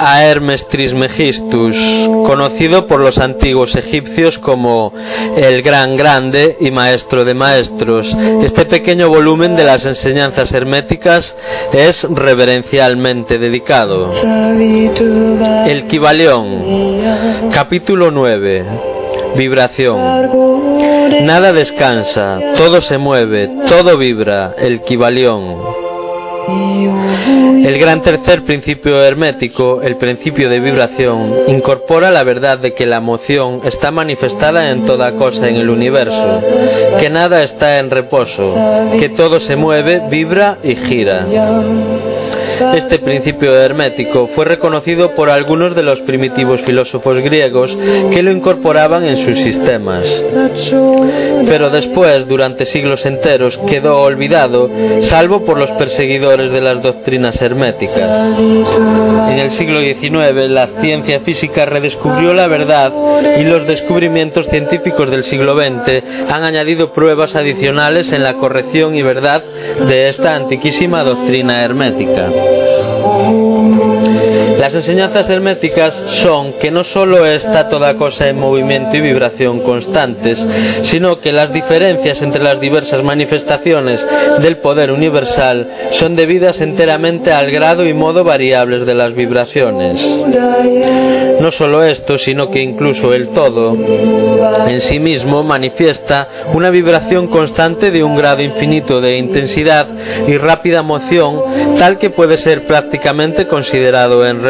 a Hermes Trismegistus, conocido por los antiguos egipcios como el Gran Grande y Maestro de Maestros. Este pequeño volumen de las enseñanzas herméticas es reverencialmente dedicado. El Kibalión, capítulo 9. Vibración. Nada descansa, todo se mueve, todo vibra, el Kibalión. El gran tercer principio hermético, el principio de vibración, incorpora la verdad de que la emoción está manifestada en toda cosa en el universo, que nada está en reposo, que todo se mueve, vibra y gira. Este principio hermético fue reconocido por algunos de los primitivos filósofos griegos que lo incorporaban en sus sistemas. Pero después, durante siglos enteros, quedó olvidado, salvo por los perseguidores de las doctrinas herméticas. En el siglo XIX, la ciencia física redescubrió la verdad y los descubrimientos científicos del siglo XX han añadido pruebas adicionales en la corrección y verdad de esta antiquísima doctrina hermética. Las enseñanzas herméticas son que no solo está toda cosa en movimiento y vibración constantes, sino que las diferencias entre las diversas manifestaciones del poder universal son debidas enteramente al grado y modo variables de las vibraciones. No solo esto, sino que incluso el todo en sí mismo manifiesta una vibración constante de un grado infinito de intensidad y rápida moción, tal que puede ser prácticamente considerado en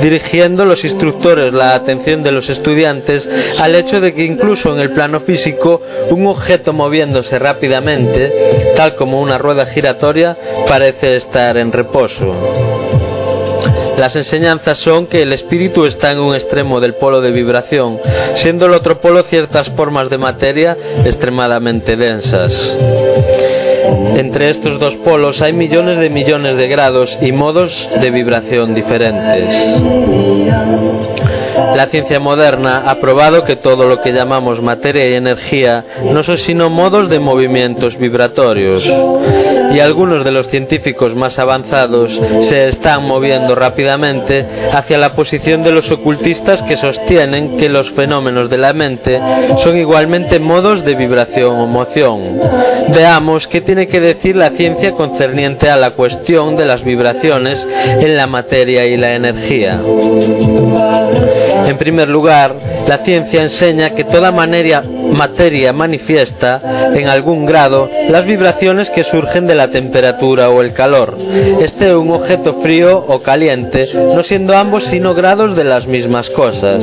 dirigiendo los instructores la atención de los estudiantes al hecho de que incluso en el plano físico un objeto moviéndose rápidamente, tal como una rueda giratoria, parece estar en reposo. Las enseñanzas son que el espíritu está en un extremo del polo de vibración, siendo el otro polo ciertas formas de materia extremadamente densas. Entre estos dos polos hay millones de millones de grados y modos de vibración diferentes. La ciencia moderna ha probado que todo lo que llamamos materia y energía no son sino modos de movimientos vibratorios y algunos de los científicos más avanzados se están moviendo rápidamente hacia la posición de los ocultistas que sostienen que los fenómenos de la mente son igualmente modos de vibración o moción. Veamos qué tiene que decir la ciencia concerniente a la cuestión de las vibraciones en la materia y la energía. En primer lugar, la ciencia enseña que toda materia manifiesta en algún grado las vibraciones que surgen de la temperatura o el calor, esté un objeto frío o caliente, no siendo ambos sino grados de las mismas cosas.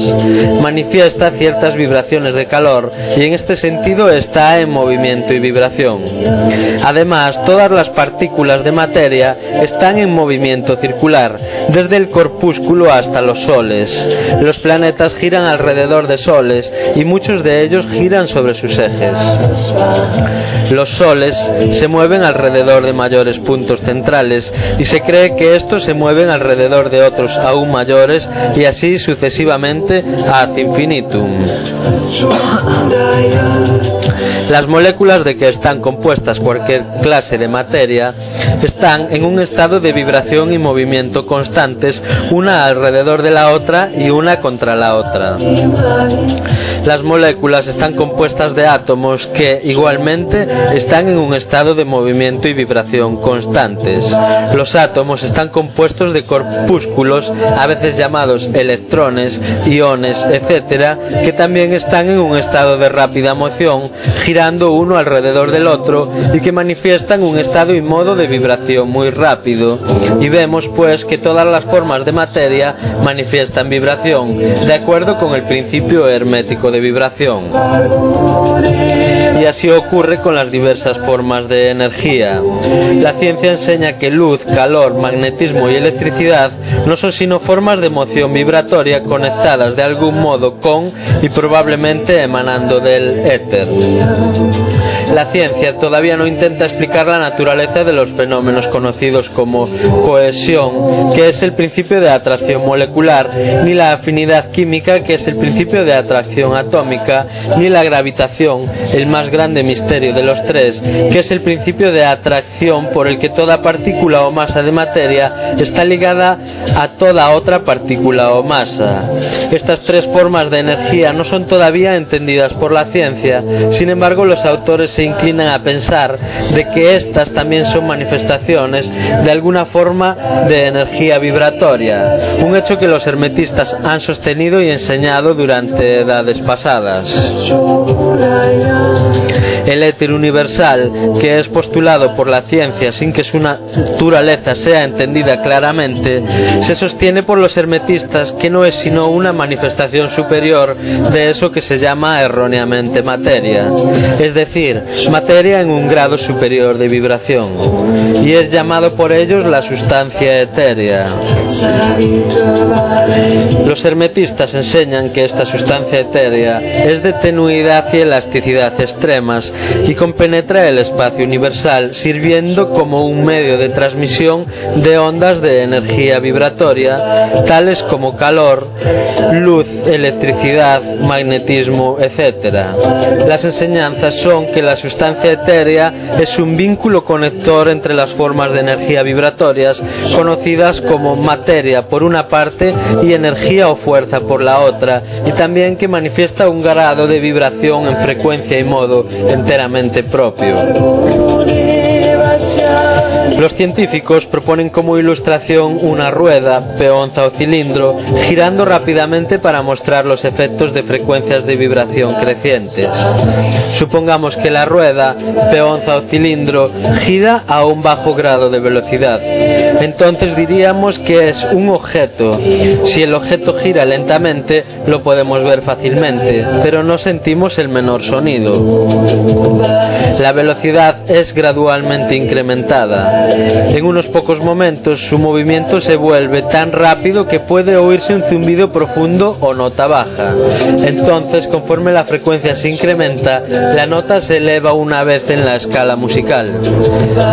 Manifiesta ciertas vibraciones de calor y en este sentido está en movimiento y vibración. Además, todas las partículas de materia están en movimiento circular, desde el corpúsculo hasta los soles. Los planetas giran alrededor de soles y muchos de ellos giran sobre sus ejes. Los soles se mueven alrededor de mayores puntos centrales y se cree que estos se mueven alrededor de otros aún mayores y así sucesivamente ad infinitum. Las moléculas de que están compuestas cualquier clase de materia están en un estado de vibración y movimiento constantes, una alrededor de la otra y una contra la otra. Las moléculas están compuestas de átomos que igualmente están en un estado de movimiento y vibración constantes. Los átomos están compuestos de corpúsculos, a veces llamados electrones, iones, etcétera, que también están en un estado de rápida moción, girando uno alrededor del otro y que manifiestan un estado y modo de vibración muy rápido. Y vemos pues que todas las formas de materia manifiestan vibración, de acuerdo con el principio hermético de vibración. Y así ocurre con las diversas formas de energía. La ciencia enseña que luz, calor, magnetismo y electricidad no son sino formas de moción vibratoria conectadas de algún modo con y probablemente emanando del éter. La ciencia todavía no intenta explicar la naturaleza de los fenómenos conocidos como cohesión, que es el principio de atracción molecular, ni la afinidad química, que es el principio de atracción atómica, ni la gravitación, el más grande misterio de los tres, que es el principio de atracción por el que toda partícula o masa de materia está ligada a toda otra partícula o masa. Estas tres formas de energía no son todavía entendidas por la ciencia, sin embargo los autores se inclinan a pensar de que estas también son manifestaciones de alguna forma de energía vibratoria, un hecho que los hermetistas han sostenido y enseñado durante edades pasadas el éter universal que es postulado por la ciencia sin que su naturaleza sea entendida claramente, se sostiene por los hermetistas que no es sino una manifestación superior de eso que se llama erróneamente materia, es decir, materia en un grado superior de vibración, y es llamado por ellos la sustancia etérea. Los hermetistas enseñan que esta sustancia etérea es de tenuidad y elasticidad extremas y compenetra el espacio universal, sirviendo como un medio de transmisión de ondas de energía vibratoria, tales como calor, luz, electricidad, magnetismo, etc. Las enseñanzas son que la sustancia etérea es un vínculo conector entre las formas de energía vibratorias conocidas como materia por una parte y energía o fuerza por la otra, y también que manifiesta un grado de vibración en frecuencia y modo enteramente propio. Los científicos proponen como ilustración una rueda, peonza o cilindro girando rápidamente para mostrar los efectos de frecuencias de vibración crecientes. Supongamos que la rueda, peonza o cilindro gira a un bajo grado de velocidad. Entonces diríamos que es un objeto. Si el objeto gira lentamente, lo podemos ver fácilmente, pero no sentimos el menor sonido. La velocidad es gradualmente incrementada. En unos pocos momentos su movimiento se vuelve tan rápido que puede oírse un zumbido profundo o nota baja. Entonces, conforme la frecuencia se incrementa, la nota se eleva una vez en la escala musical.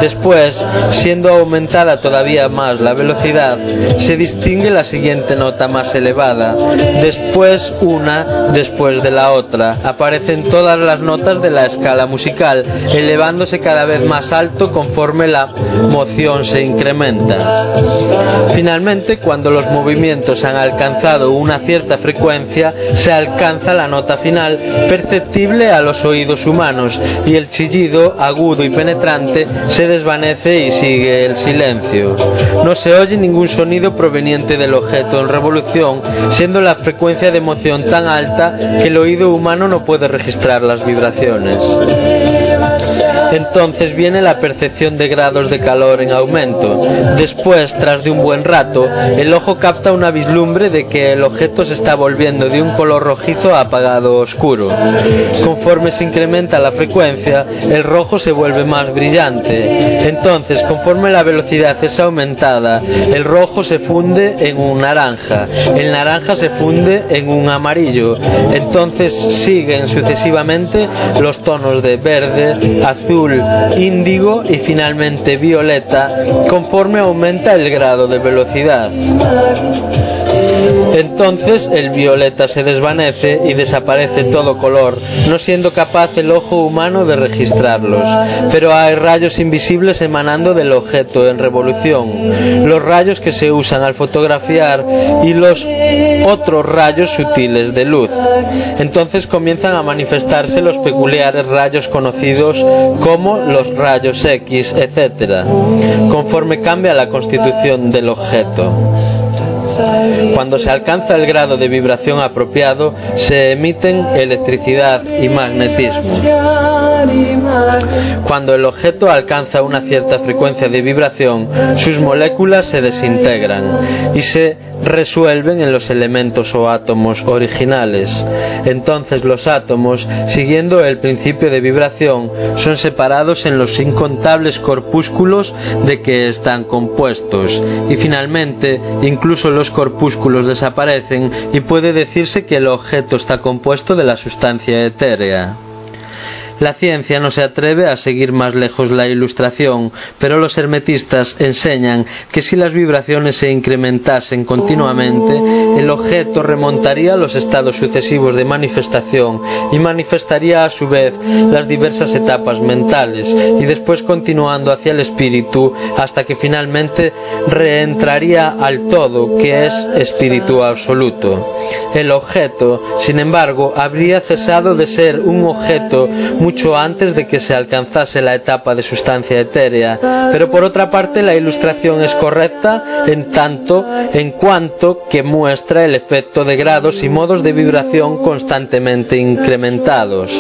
Después, siendo aumentada todavía más la velocidad, se distingue la siguiente nota más elevada. Después una, después de la otra. Aparecen todas las notas de la escala musical, elevándose cada vez más alto conforme la moción se incrementa. Finalmente, cuando los movimientos han alcanzado una cierta frecuencia, se alcanza la nota final perceptible a los oídos humanos y el chillido agudo y penetrante se desvanece y sigue el silencio. No se oye ningún sonido proveniente del objeto en revolución, siendo la frecuencia de moción tan alta que el oído humano no puede registrar las vibraciones. Entonces viene la percepción de grados de calor en aumento. Después, tras de un buen rato, el ojo capta una vislumbre de que el objeto se está volviendo de un color rojizo a apagado oscuro. Conforme se incrementa la frecuencia, el rojo se vuelve más brillante. Entonces, conforme la velocidad es aumentada, el rojo se funde en un naranja, el naranja se funde en un amarillo. Entonces siguen sucesivamente los tonos de verde, azul, índigo y finalmente violeta conforme aumenta el grado de velocidad. Entonces el violeta se desvanece y desaparece todo color, no siendo capaz el ojo humano de registrarlos. Pero hay rayos invisibles emanando del objeto en revolución, los rayos que se usan al fotografiar y los otros rayos sutiles de luz. Entonces comienzan a manifestarse los peculiares rayos conocidos como los rayos X, etc., conforme cambia la constitución del objeto. Cuando se alcanza el grado de vibración apropiado, se emiten electricidad y magnetismo. Cuando el objeto alcanza una cierta frecuencia de vibración, sus moléculas se desintegran y se resuelven en los elementos o átomos originales. Entonces los átomos, siguiendo el principio de vibración, son separados en los incontables corpúsculos de que están compuestos. Y finalmente, incluso los corpúsculos desaparecen y puede decirse que el objeto está compuesto de la sustancia etérea. La ciencia no se atreve a seguir más lejos la ilustración, pero los hermetistas enseñan que si las vibraciones se incrementasen continuamente, el objeto remontaría los estados sucesivos de manifestación y manifestaría a su vez las diversas etapas mentales y después continuando hacia el espíritu hasta que finalmente reentraría al todo, que es espíritu absoluto. El objeto, sin embargo, habría cesado de ser un objeto mucho antes de que se alcanzase la etapa de sustancia etérea, pero por otra parte la ilustración es correcta en tanto en cuanto que muestra el efecto de grados y modos de vibración constantemente incrementados.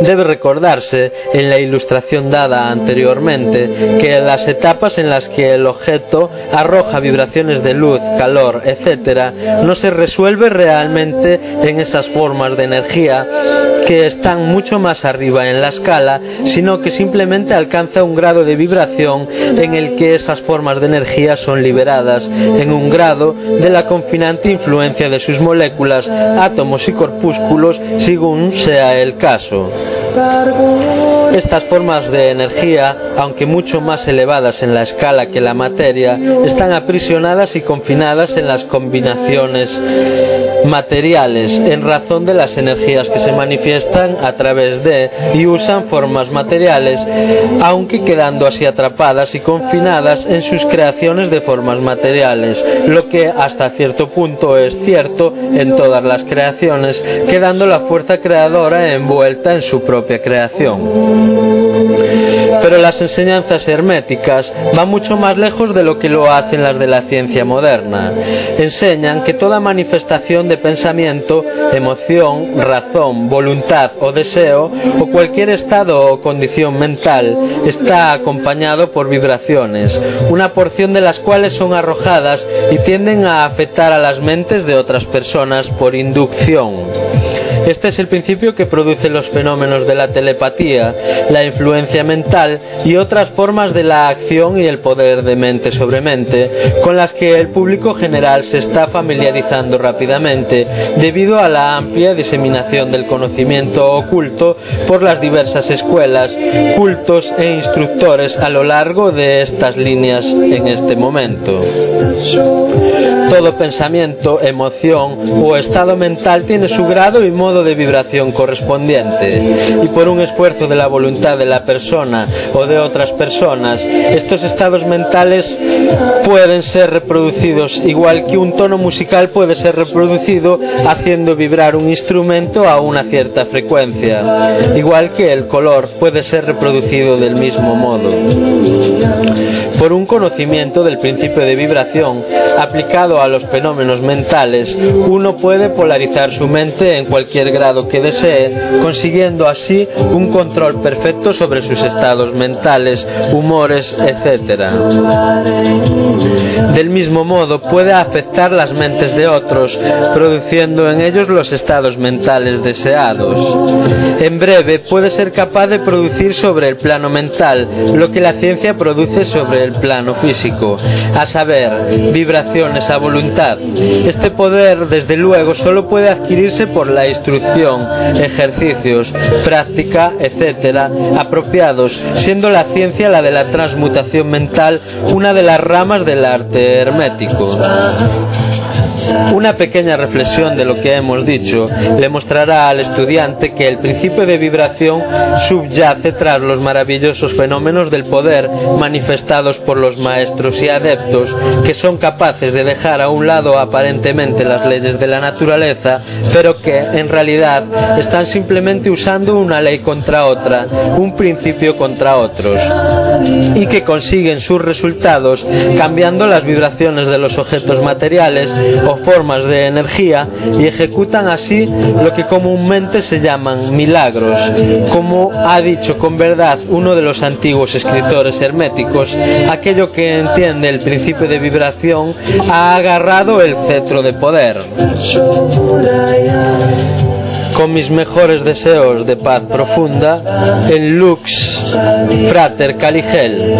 Debe recordarse en la ilustración dada anteriormente que las etapas en las que el objeto arroja vibraciones de luz, calor, etc., no se resuelve realmente en esas formas de energía que están mucho más arriba en la escala, sino que simplemente alcanza un grado de vibración en el que esas formas de energía son liberadas en un grado de la confinante influencia de sus moléculas, átomos y corpúsculos, según sea el caso. برگو. Estas formas de energía, aunque mucho más elevadas en la escala que la materia, están aprisionadas y confinadas en las combinaciones materiales en razón de las energías que se manifiestan a través de y usan formas materiales, aunque quedando así atrapadas y confinadas en sus creaciones de formas materiales, lo que hasta cierto punto es cierto en todas las creaciones, quedando la fuerza creadora envuelta en su propia creación. Pero las enseñanzas herméticas van mucho más lejos de lo que lo hacen las de la ciencia moderna. Enseñan que toda manifestación de pensamiento, emoción, razón, voluntad o deseo, o cualquier estado o condición mental, está acompañado por vibraciones, una porción de las cuales son arrojadas y tienden a afectar a las mentes de otras personas por inducción. Este es el principio que produce los fenómenos de la telepatía, la influencia mental y otras formas de la acción y el poder de mente sobre mente, con las que el público general se está familiarizando rápidamente debido a la amplia diseminación del conocimiento oculto por las diversas escuelas, cultos e instructores a lo largo de estas líneas en este momento. Todo pensamiento, emoción o estado mental tiene su grado y modo de vibración correspondiente y por un esfuerzo de la voluntad de la persona o de otras personas, estos estados mentales pueden ser reproducidos igual que un tono musical puede ser reproducido haciendo vibrar un instrumento a una cierta frecuencia, igual que el color puede ser reproducido del mismo modo. Por un conocimiento del principio de vibración aplicado a los fenómenos mentales, uno puede polarizar su mente en cualquier grado que desee, consiguiendo así un control perfecto sobre sus estados mentales, humores, etc. Del mismo modo, puede afectar las mentes de otros, produciendo en ellos los estados mentales deseados. En breve, puede ser capaz de producir sobre el plano mental lo que la ciencia produce sobre el plano físico, a saber, vibraciones a voluntad. Este poder, desde luego, solo puede adquirirse por la instrucción, ejercicios, práctica, apropiados, siendo la ciencia la de la transmutación mental una de las ramas del arte hermético. Una pequeña reflexión de lo que hemos dicho le mostrará al estudiante que el principio de vibración subyace tras los maravillosos fenómenos del poder manifestados por los maestros y adeptos que son capaces de dejar a un lado aparentemente las leyes de la naturaleza, pero que en realidad están simplemente usando una ley contra otra, un principio contra otros, y que consiguen sus resultados cambiando las vibraciones de los objetos materiales formas de energía y ejecutan así lo que comúnmente se llaman milagros. Como ha dicho con verdad uno de los antiguos escritores herméticos, aquello que entiende el principio de vibración ha agarrado el cetro de poder. Con mis mejores deseos de paz profunda, en Lux, Frater Caligel.